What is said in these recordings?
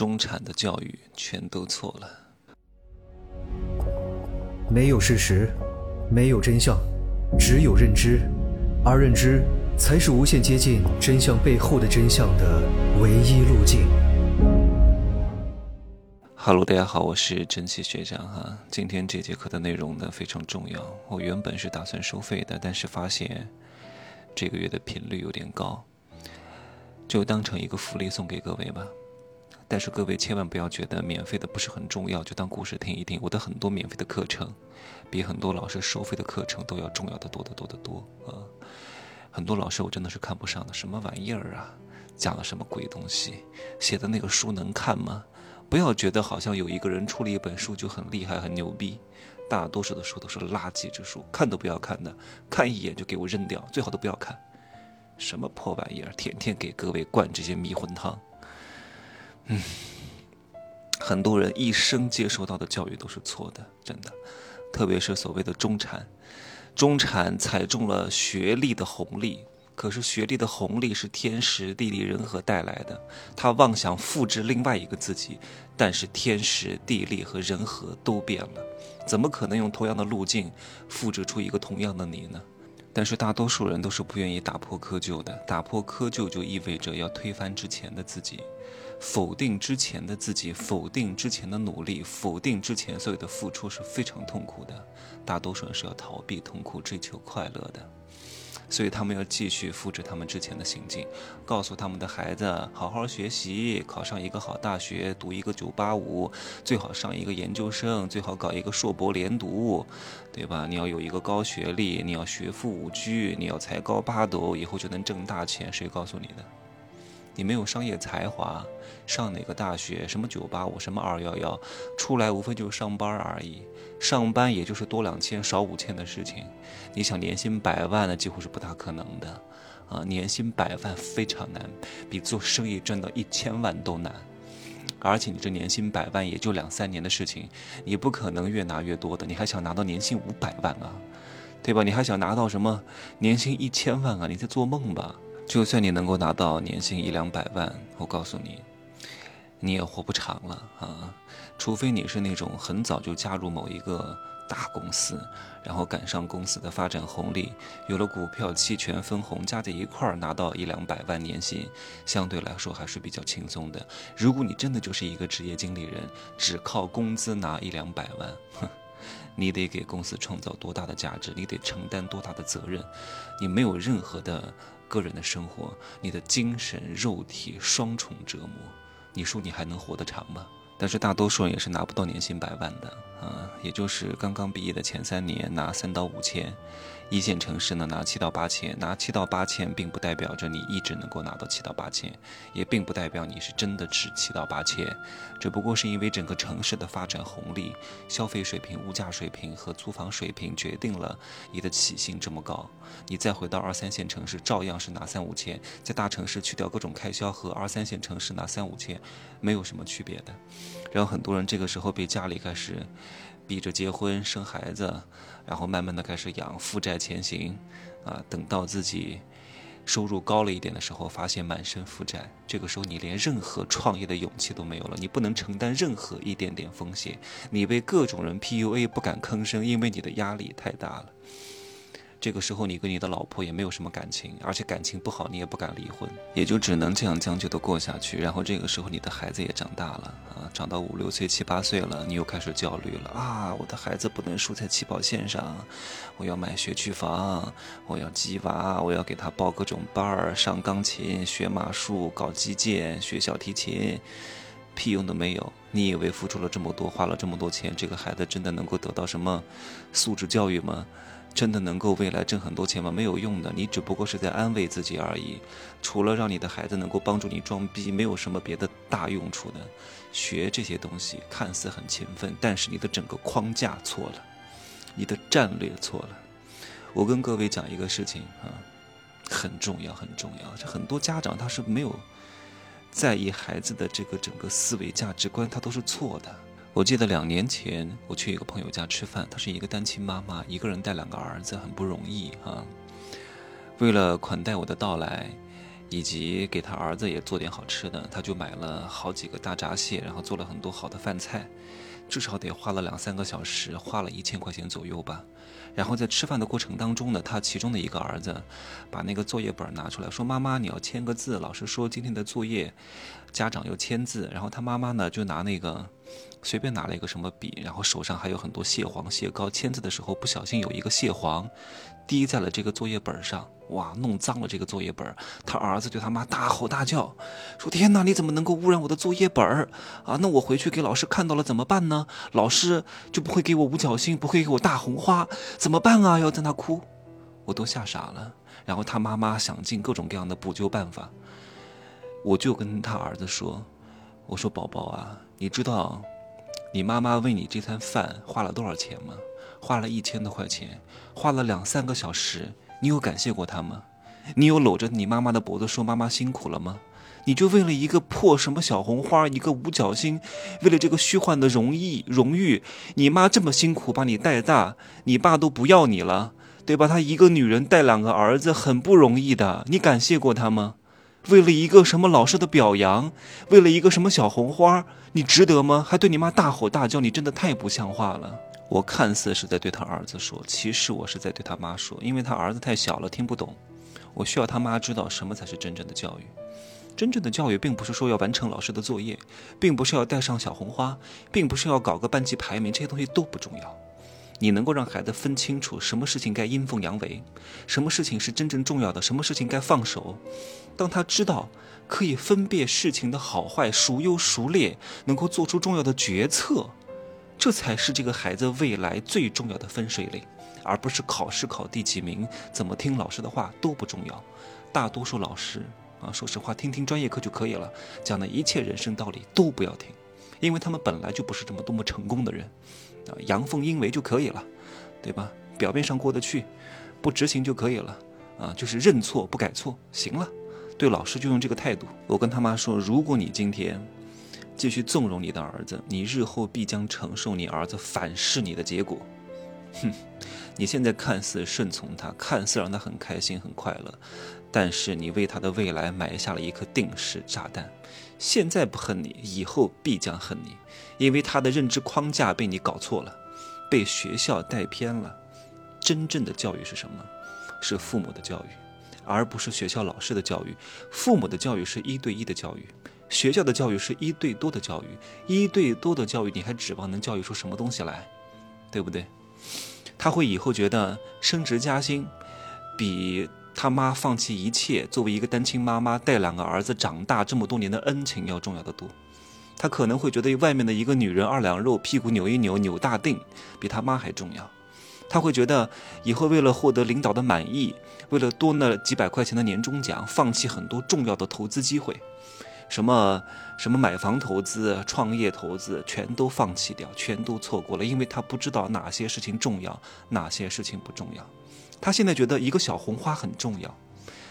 中产的教育全都错了。没有事实，没有真相，只有认知，而认知才是无限接近真相背后的真相的唯一路径。Hello，大家好，我是珍奇学长哈。今天这节课的内容呢非常重要，我原本是打算收费的，但是发现这个月的频率有点高，就当成一个福利送给各位吧。但是各位千万不要觉得免费的不是很重要，就当故事听一听。我的很多免费的课程，比很多老师收费的课程都要重要的多得多得多啊！很多老师我真的是看不上的，什么玩意儿啊？讲了什么鬼东西？写的那个书能看吗？不要觉得好像有一个人出了一本书就很厉害很牛逼，大多数的书都是垃圾之书，看都不要看的，看一眼就给我扔掉，最好都不要看。什么破玩意儿，天天给各位灌这些迷魂汤。嗯，很多人一生接受到的教育都是错的，真的，特别是所谓的中产，中产踩中了学历的红利，可是学历的红利是天时地利人和带来的，他妄想复制另外一个自己，但是天时地利和人和都变了，怎么可能用同样的路径复制出一个同样的你呢？但是大多数人都是不愿意打破窠臼的，打破窠臼就意味着要推翻之前的自己。否定之前的自己，否定之前的努力，否定之前所有的付出是非常痛苦的。大多数人是要逃避痛苦，追求快乐的，所以他们要继续复制他们之前的行径，告诉他们的孩子好好学习，考上一个好大学，读一个九八五，最好上一个研究生，最好搞一个硕博连读，对吧？你要有一个高学历，你要学富五车，你要才高八斗，以后就能挣大钱。谁告诉你的？你没有商业才华，上哪个大学？什么九八五？什么二幺幺？出来无非就是上班而已，上班也就是多两千少五千的事情。你想年薪百万呢，几乎是不大可能的，啊，年薪百万非常难，比做生意赚到一千万都难。而且你这年薪百万也就两三年的事情，你不可能越拿越多的。你还想拿到年薪五百万啊？对吧？你还想拿到什么年薪一千万啊？你在做梦吧？就算你能够拿到年薪一两百万，我告诉你，你也活不长了啊！除非你是那种很早就加入某一个大公司，然后赶上公司的发展红利，有了股票、期权、分红，加在一块儿拿到一两百万年薪，相对来说还是比较轻松的。如果你真的就是一个职业经理人，只靠工资拿一两百万，哼，你得给公司创造多大的价值？你得承担多大的责任？你没有任何的。个人的生活，你的精神、肉体双重折磨，你说你还能活得长吗？但是大多数人也是拿不到年薪百万的啊，也就是刚刚毕业的前三年拿三到五千。一线城市呢，拿七到八千，拿七到八千，并不代表着你一直能够拿到七到八千，也并不代表你是真的值七到八千，只不过是因为整个城市的发展红利、消费水平、物价水平和租房水平决定了你的起薪这么高。你再回到二三线城市，照样是拿三五千，在大城市去掉各种开销和二三线城市拿三五千没有什么区别的。然后很多人这个时候被家里开始。逼着结婚生孩子，然后慢慢的开始养，负债前行，啊，等到自己收入高了一点的时候，发现满身负债，这个时候你连任何创业的勇气都没有了，你不能承担任何一点点风险，你被各种人 PUA 不敢吭声，因为你的压力太大了。这个时候，你跟你的老婆也没有什么感情，而且感情不好，你也不敢离婚，也就只能这样将就的过下去。然后这个时候，你的孩子也长大了啊，长到五六岁、七八岁了，你又开始焦虑了啊！我的孩子不能输在起跑线上，我要买学区房，我要鸡娃，我要给他报各种班儿，上钢琴、学马术、搞击剑、学小提琴，屁用都没有。你以为付出了这么多，花了这么多钱，这个孩子真的能够得到什么素质教育吗？真的能够未来挣很多钱吗？没有用的，你只不过是在安慰自己而已。除了让你的孩子能够帮助你装逼，没有什么别的大用处的。学这些东西看似很勤奋，但是你的整个框架错了，你的战略错了。我跟各位讲一个事情啊，很重要，很重要。这很多家长他是没有在意孩子的这个整个思维价值观，他都是错的。我记得两年前我去一个朋友家吃饭，她是一个单亲妈妈，一个人带两个儿子，很不容易啊。为了款待我的到来，以及给他儿子也做点好吃的，他就买了好几个大闸蟹，然后做了很多好的饭菜，至少得花了两三个小时，花了一千块钱左右吧。然后在吃饭的过程当中呢，他其中的一个儿子把那个作业本拿出来说：“妈妈，你要签个字，老师说今天的作业，家长要签字。”然后他妈妈呢就拿那个随便拿了一个什么笔，然后手上还有很多蟹黄、蟹膏，签字的时候不小心有一个蟹黄滴在了这个作业本上，哇，弄脏了这个作业本。他儿子对他妈大吼大叫，说：“天哪，你怎么能够污染我的作业本啊？那我回去给老师看到了怎么办呢？老师就不会给我五角星，不会给我大红花，怎么办啊？要在那哭，我都吓傻了。然后他妈妈想尽各种各样的补救办法，我就跟他儿子说：“我说宝宝啊，你知道你妈妈为你这餐饭花了多少钱吗？花了一千多块钱，花了两三个小时。你有感谢过她吗？你有搂着你妈妈的脖子说妈妈辛苦了吗？你就为了一个破什么小红花，一个五角星，为了这个虚幻的荣誉荣誉，你妈这么辛苦把你带大，你爸都不要你了，对吧？她一个女人带两个儿子很不容易的，你感谢过她吗？为了一个什么老师的表扬，为了一个什么小红花，你值得吗？还对你妈大吼大叫，你真的太不像话了。我看似是在对他儿子说，其实我是在对他妈说，因为他儿子太小了，听不懂。我需要他妈知道什么才是真正的教育。真正的教育并不是说要完成老师的作业，并不是要带上小红花，并不是要搞个班级排名，这些东西都不重要。你能够让孩子分清楚什么事情该阴奉阳违，什么事情是真正重要的，什么事情该放手。当他知道可以分辨事情的好坏、孰优孰劣，能够做出重要的决策，这才是这个孩子未来最重要的分水岭，而不是考试考第几名、怎么听老师的话都不重要。大多数老师啊，说实话，听听专业课就可以了，讲的一切人生道理都不要听，因为他们本来就不是这么多么成功的人。啊，阳奉阴违就可以了，对吧？表面上过得去，不执行就可以了。啊，就是认错不改错，行了。对老师就用这个态度。我跟他妈说，如果你今天继续纵容你的儿子，你日后必将承受你儿子反噬你的结果。哼，你现在看似顺从他，看似让他很开心很快乐，但是你为他的未来埋下了一颗定时炸弹。现在不恨你，以后必将恨你，因为他的认知框架被你搞错了，被学校带偏了。真正的教育是什么？是父母的教育，而不是学校老师的教育。父母的教育是一对一的教育，学校的教育是一对多的教育。一对多的教育，你还指望能教育出什么东西来？对不对？他会以后觉得升职加薪，比他妈放弃一切，作为一个单亲妈妈带两个儿子长大这么多年的恩情要重要的多。他可能会觉得外面的一个女人二两肉，屁股扭一扭扭大腚，比他妈还重要。他会觉得以后为了获得领导的满意，为了多那几百块钱的年终奖，放弃很多重要的投资机会，什么什么买房投资、创业投资，全都放弃掉，全都错过了，因为他不知道哪些事情重要，哪些事情不重要。他现在觉得一个小红花很重要，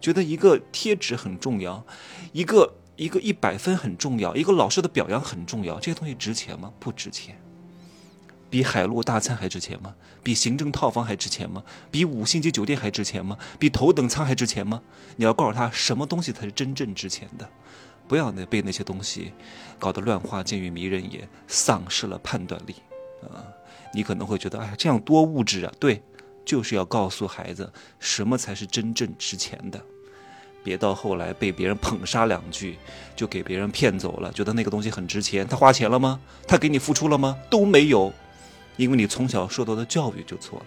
觉得一个贴纸很重要，一个一个一百分很重要，一个老师的表扬很重要。这些东西值钱吗？不值钱。比海陆大餐还值钱吗？比行政套房还值钱吗？比五星级酒店还值钱吗？比头等舱还值钱吗？你要告诉他什么东西才是真正值钱的，不要那被那些东西搞得乱花渐欲迷人眼，丧失了判断力啊！你可能会觉得，哎，这样多物质啊！对，就是要告诉孩子什么才是真正值钱的，别到后来被别人捧杀两句，就给别人骗走了，觉得那个东西很值钱。他花钱了吗？他给你付出了吗？都没有。因为你从小受到的教育就错了，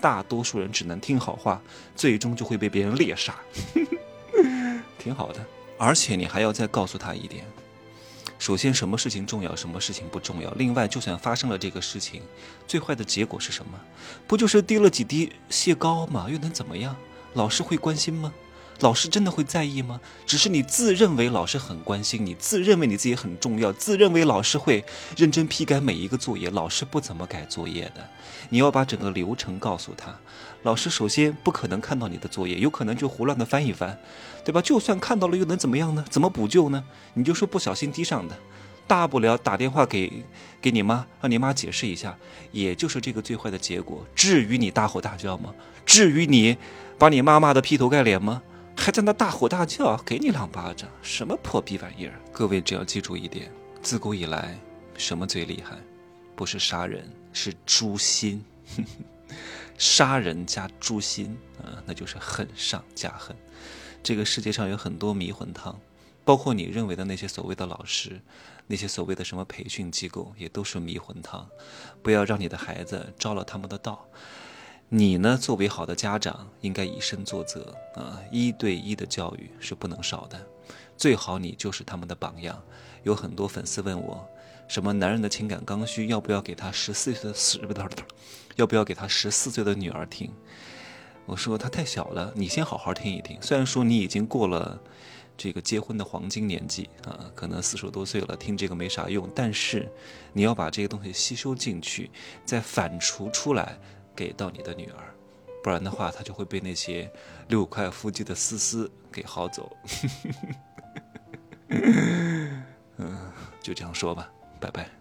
大多数人只能听好话，最终就会被别人猎杀。挺好的，而且你还要再告诉他一点：首先，什么事情重要，什么事情不重要。另外，就算发生了这个事情，最坏的结果是什么？不就是滴了几滴蟹膏吗？又能怎么样？老师会关心吗？老师真的会在意吗？只是你自认为老师很关心你，自认为你自己很重要，自认为老师会认真批改每一个作业。老师不怎么改作业的，你要把整个流程告诉他。老师首先不可能看到你的作业，有可能就胡乱的翻一翻，对吧？就算看到了，又能怎么样呢？怎么补救呢？你就说不小心滴上的，大不了打电话给给你妈，让你妈解释一下，也就是这个最坏的结果。至于你大吼大叫吗？至于你把你妈骂的劈头盖脸吗？还在那大吼大叫，给你两巴掌，什么破逼玩意儿！各位只要记住一点，自古以来，什么最厉害？不是杀人，是诛心。杀人加诛心啊，那就是恨上加恨。这个世界上有很多迷魂汤，包括你认为的那些所谓的老师，那些所谓的什么培训机构，也都是迷魂汤。不要让你的孩子着了他们的道。你呢，作为好的家长，应该以身作则啊，一对一的教育是不能少的。最好你就是他们的榜样。有很多粉丝问我。什么男人的情感刚需？要不要给他十四岁的 十不要不要给他十四岁的女儿听？我说他太小了，你先好好听一听。虽然说你已经过了这个结婚的黄金年纪啊，可能四十多岁了，听这个没啥用。但是你要把这个东西吸收进去，再反刍出来给到你的女儿，不然的话，她就会被那些六块腹肌的思思给薅走。嗯，就这样说吧。拜拜。